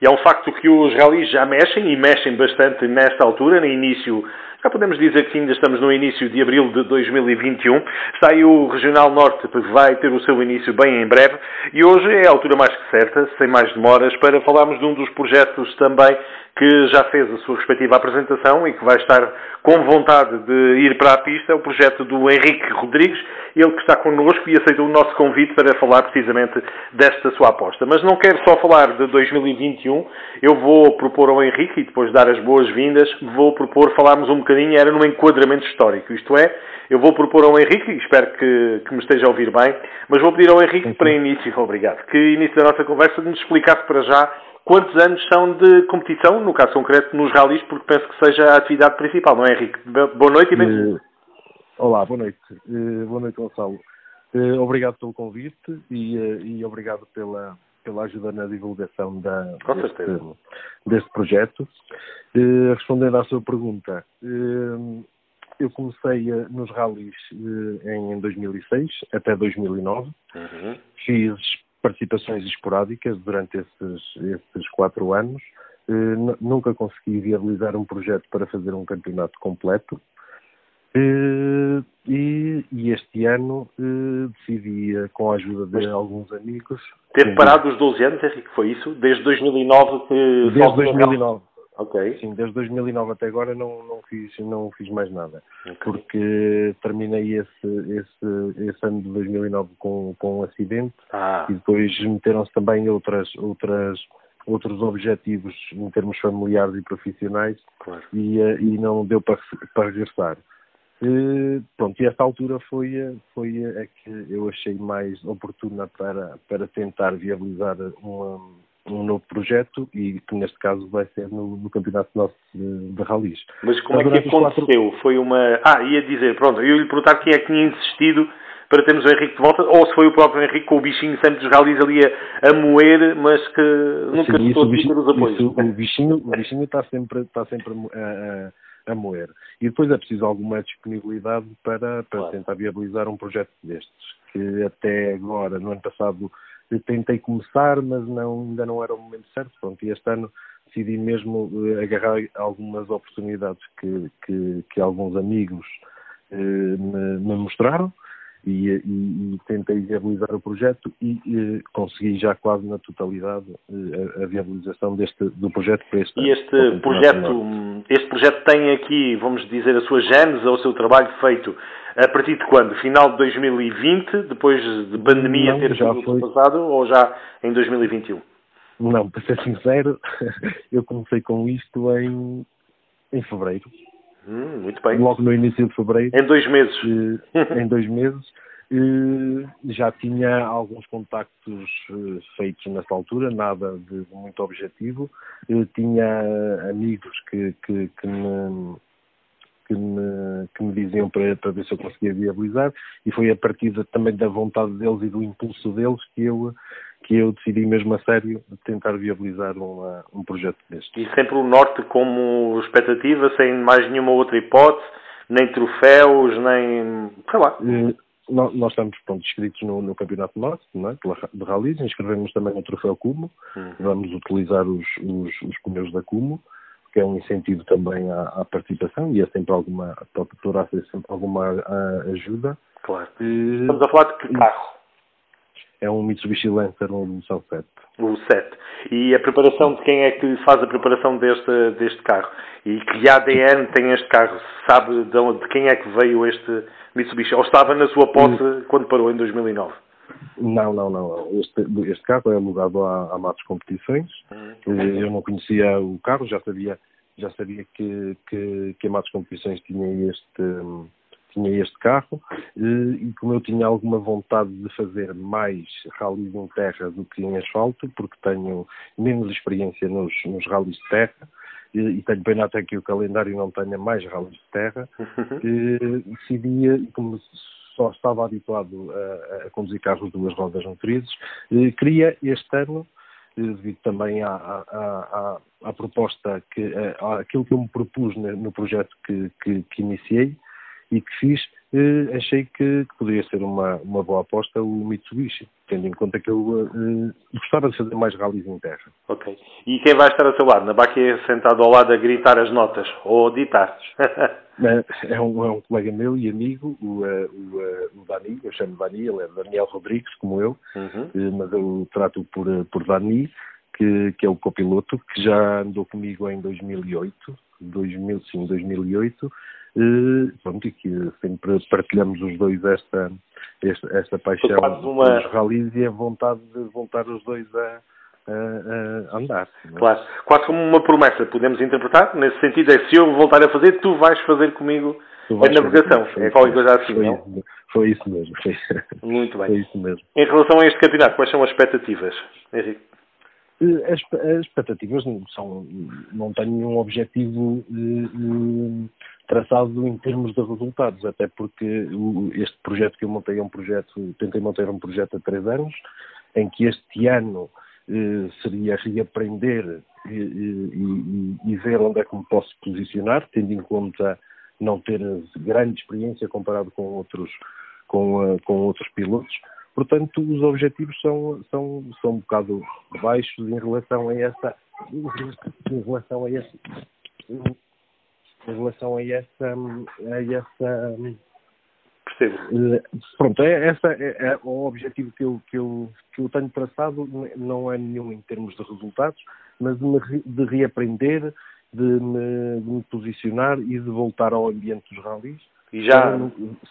E é um facto que os ralis já mexem, e mexem bastante nesta altura, no início já podemos dizer que ainda estamos no início de abril de 2021. Está aí o Regional Norte, que vai ter o seu início bem em breve. E hoje é a altura mais que certa, sem mais demoras, para falarmos de um dos projetos também que já fez a sua respectiva apresentação e que vai estar com vontade de ir para a pista, o projeto do Henrique Rodrigues, ele que está connosco e aceitou o nosso convite para falar precisamente desta sua aposta. Mas não quero só falar de 2021, eu vou propor ao Henrique, e depois dar as boas-vindas, vou propor falarmos um bocadinho, era num enquadramento histórico, isto é, eu vou propor ao Henrique, e espero que, que me esteja a ouvir bem, mas vou pedir ao Henrique para início, obrigado, que início da nossa conversa nos explicasse para já quantos anos são de competição, no caso concreto, nos ralis, porque penso que seja a atividade principal, não é, Henrique? Boa noite e bem-vindo. Uh, olá, boa noite. Uh, boa noite, Gonçalo. Uh, obrigado pelo convite e, e, obrigado pela, pela ajuda na divulgação da, deste, deste, projeto. respondendo à sua pergunta, eu comecei nos ralis em 2006 até 2009. Uhum. Fiz participações esporádicas durante esses, esses quatro anos. Uh, nunca consegui viabilizar um projeto para fazer um campeonato completo. Uh, e, e, este ano uh, decidi, com a ajuda de Mas alguns amigos. Teve parado os 12 anos, Henrique, foi isso? Desde 2009 que. Desde 2009. Ok. Sim, desde 2009 até agora não, não, fiz, não fiz mais nada. Okay. Porque terminei esse, esse, esse ano de 2009 com, com um acidente ah. e depois meteram-se também outras, outras, outros objetivos em termos familiares e profissionais claro. e, eh, e não deu para, para regressar. E, pronto, e esta altura foi, foi a que eu achei mais oportuna para, para tentar viabilizar uma um novo projeto e que neste caso vai ser no, no campeonato nosso de, de ralis. Mas como Mas é que aconteceu? Quatro... Foi uma. Ah, ia dizer, pronto, eu ia lhe perguntar quem é que tinha insistido para termos o Henrique de volta, ou se foi o próprio Henrique com o bichinho sempre dos ralis ali a, a moer, mas que nunca Sim, isso, bichinho, ter os apoios. Isso, o, bichinho, o bichinho está sempre, está sempre a, a, a, moer. E depois é preciso alguma disponibilidade para, para claro. tentar viabilizar um projeto destes, que até agora, no ano passado, tentei começar, mas não, ainda não era o momento certo. Pronto, e este ano decidi mesmo eh, agarrar algumas oportunidades que, que, que alguns amigos eh, me, me, mostraram e, e, e, tentei viabilizar o projeto e, e, consegui já quase na totalidade eh, a, a, viabilização deste, do projeto para este E este projeto, este projeto tem aqui, vamos dizer, a sua gênese ou o seu trabalho feito a partir de quando? Final de 2020, depois de pandemia não, ter sido passado, ou já em 2021? Não, para ser sincero, eu comecei com isto em, em fevereiro. Hum, muito bem. Logo no início de fevereiro. Em dois meses. em dois meses. Já tinha alguns contactos eh, feitos nessa altura, nada de muito objetivo. tinha amigos que, que, que me que me, que me diziam para, para ver se eu conseguia viabilizar e foi a partir de, também da vontade deles e do impulso deles que eu que eu decidi mesmo a sério tentar viabilizar uma, um projeto deste. E sempre o Norte como expectativa, sem mais nenhuma outra hipótese, nem troféus, nem... sei lá. Eh, nós estamos pronto, inscritos no, no Campeonato Norte, não é? de rallies, inscrevemos também no Troféu Cumo, uhum. vamos utilizar os, os, os pneus da Cumo, que é um incentivo também à, à participação e é sempre alguma, poderá ser sempre alguma ajuda. Claro. E, Estamos a falar de que carro? É um Mitsubishi Lancer, uma evolução 7. O 7. E a preparação de quem é que faz a preparação deste, deste carro? E que ADN tem este carro? Sabe de, onde, de quem é que veio este Mitsubishi? Ou estava na sua posse quando parou em 2009? Não, não, não. Este, este carro é alugado à, à Matos Competições. Hum, eu não conhecia o carro, já sabia, já sabia que, que, que a Matos Competições tinha este, tinha este carro e como eu tinha alguma vontade de fazer mais rallies em terra do que em asfalto, porque tenho menos experiência nos, nos rallies de terra, e, tenho pena até que o calendário não tenha mais rallies de terra, uhum. decidi, como só estava habituado a, a conduzir carros de duas rodas motrizes, eh, queria este ano, eh, devido também à, à, à, à proposta, que, eh, àquilo que eu me propus no projeto que, que, que iniciei, e que fiz, eh, achei que, que, poderia ser uma, uma boa aposta o Mitsubishi, tendo em conta que eu eh, gostava de fazer mais rallies em terra. Ok. E quem vai estar ao seu lado? Na baquia sentado ao lado a gritar as notas ou ditar é, um, é um colega meu e amigo, o, eh, o, eh, o Dani, eu chamo Dani, ele é Daniel Rodrigues, como eu, uhum. mas eu trato por, por Dani, que, que é o copiloto, que já andou comigo em 2008, 2000, sim, 2008, e, pronto, e que sempre partilhamos os dois esta, esta, esta paixão uma... dos rallies e a vontade de voltar os dois a, a, a andar. É? Claro, quase como uma promessa, podemos interpretar, nesse sentido é se eu voltar a fazer, tu vais fazer comigo a navegação, é qualquer coisa assim, foi, não? Foi isso mesmo. Foi, Muito bem. Foi isso mesmo. Em relação a este campeonato, quais são as expectativas, Henrique? Eh, as, as expectativas são, não têm nenhum objetivo eh, traçado em termos de resultados, até porque este projeto que eu montei é um projeto, tentei montar um projeto há três anos, em que este ano eh, seria reaprender e, e, e, ver onde é que me posso posicionar, tendo em conta não ter grande experiência comparado com outros, com, com outros pilotos, Portanto, os objetivos são, são, são um bocado baixos em relação a essa em relação a esse em relação a essa a essa Percebo. Eh, pronto, é, essa é, é, o objetivo que eu, que, eu, que eu tenho traçado não é nenhum em termos de resultados, mas de, me, de reaprender, de me, de me posicionar e de voltar ao ambiente dos rallies e já...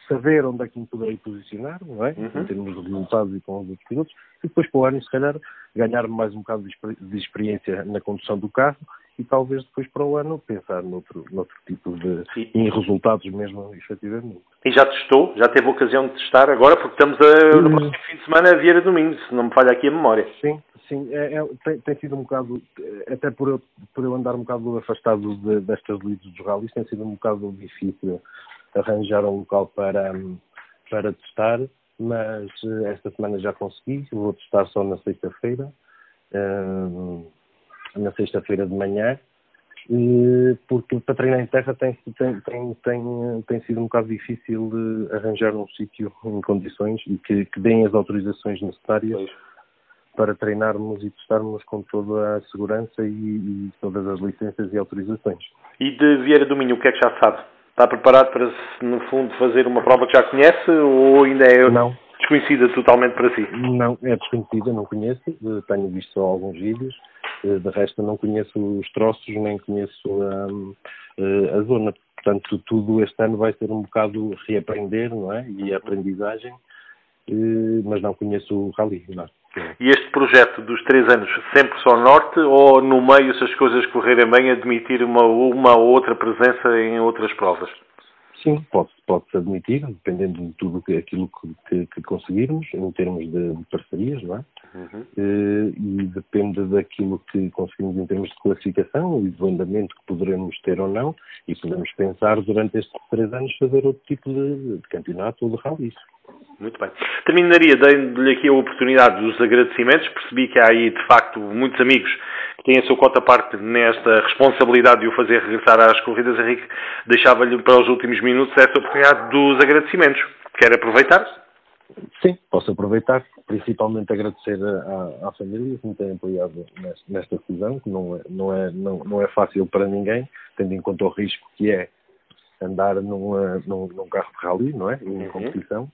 saber onde é que me poderei posicionar, não é? Uhum. Em termos de resultados e com os outros pilotos, e depois para o ano, se calhar, ganhar mais um bocado de experiência na condução do carro e talvez depois para o ano pensar noutro, noutro tipo de. E... em resultados mesmo, efetivamente. E já testou? Já teve a ocasião de testar agora? Porque estamos a, no próximo fim de semana a Vieira Domingo, se não me falha aqui a memória. Sim, sim. É, é, tem, tem, sido um bocado, até por eu, por eu andar um bocado afastado de, destas leads dos rallies, tem sido um bocado difícil arranjar um local para, para testar, mas eh, esta semana já consegui, vou testar só na sexta-feira, uh, na sexta-feira de manhã, porque para treinar em terra tem, tem, tem, tem, tem sido um bocado difícil arranjar um sítio em condições e que, que deem as autorizações necessárias para treinarmos e testarmos com toda a segurança e, e todas as licenças e autorizações. E de Vieira do Minho, o que é que já sabe? Está preparado para, no fundo, fazer uma prova que já conhece ou ainda é não. desconhecida totalmente para si? Não, é desconhecida, não conheço. Tenho visto só alguns vídeos. De resto, não conheço os troços, nem conheço um, eh, a zona. Portanto, tudo este ano vai ser um bocado reaprender, não é? E aprendizagem, eh, mas não conheço o rally, não. E este projeto dos três anos sempre só norte ou no meio, se as coisas correrem bem, admitir uma, uma ou outra presença em outras provas? Sim, pode-se pode admitir, dependendo de tudo que, aquilo que, que, que conseguirmos, em termos de, parcerias, não é? Uhum. E, e depende daquilo que conseguimos em termos de classificação e do andamento que poderemos ter ou não, e podemos pensar durante estes três anos fazer outro tipo de, de campeonato ou de rally. Muito bem. Terminaria dando-lhe aqui a oportunidade dos agradecimentos. Percebi que há aí, de facto, muitos amigos que têm a sua cota parte nesta responsabilidade de o fazer regressar às corridas. Henrique, deixava-lhe para os últimos minutos essa oportunidade dos agradecimentos. Quer aproveitar? Sim, posso aproveitar. Principalmente agradecer à, à família que me tem apoiado nesta decisão, que não é, não, é, não, não é fácil para ninguém, tendo em conta o risco que é andar num, num, num carro de rally, não é? Em uhum. competição.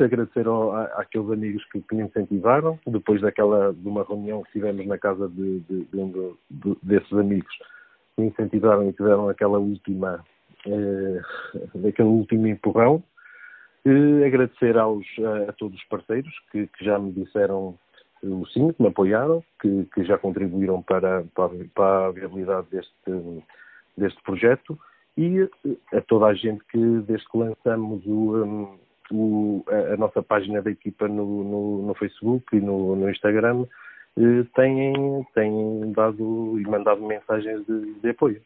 Agradecer ao, àqueles amigos que, que, me incentivaram, depois daquela, de uma reunião que tivemos na casa de, de, de de, desses amigos, que me incentivaram e tiveram aquela última, eh, aquele último empurrão. Eh, agradecer aos, a, a, todos os parceiros que, que, já me disseram o sim, que me apoiaram, que, que já contribuíram para, para, para, a viabilidade deste, deste projeto e a toda a gente que, desde que lançamos o, um, o, a, a, nossa página da equipa no, no, no Facebook e no, no Instagram eh, têm, têm dado e mandado mensagens de, de apoio.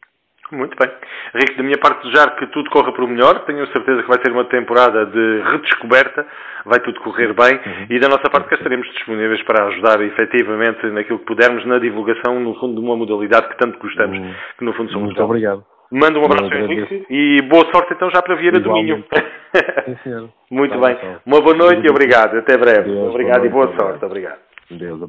Muito bem. Rico, da minha parte, desejar que tudo corra para o melhor. Tenho certeza que vai ser uma temporada de redescoberta, vai tudo correr bem uhum. e da nossa parte cá estaremos disponíveis para ajudar efetivamente naquilo que pudermos na divulgação, no fundo, de uma modalidade que tanto gostamos, uhum. que no fundo somos Muito obrigado. Manda um abraço, Henrique, e boa sorte então já para Vieira do Minho. Sim. Muito tá bem. Uma boa noite e obrigado. Até breve. Deus, obrigado boa e boa sorte. Obrigado. Deus,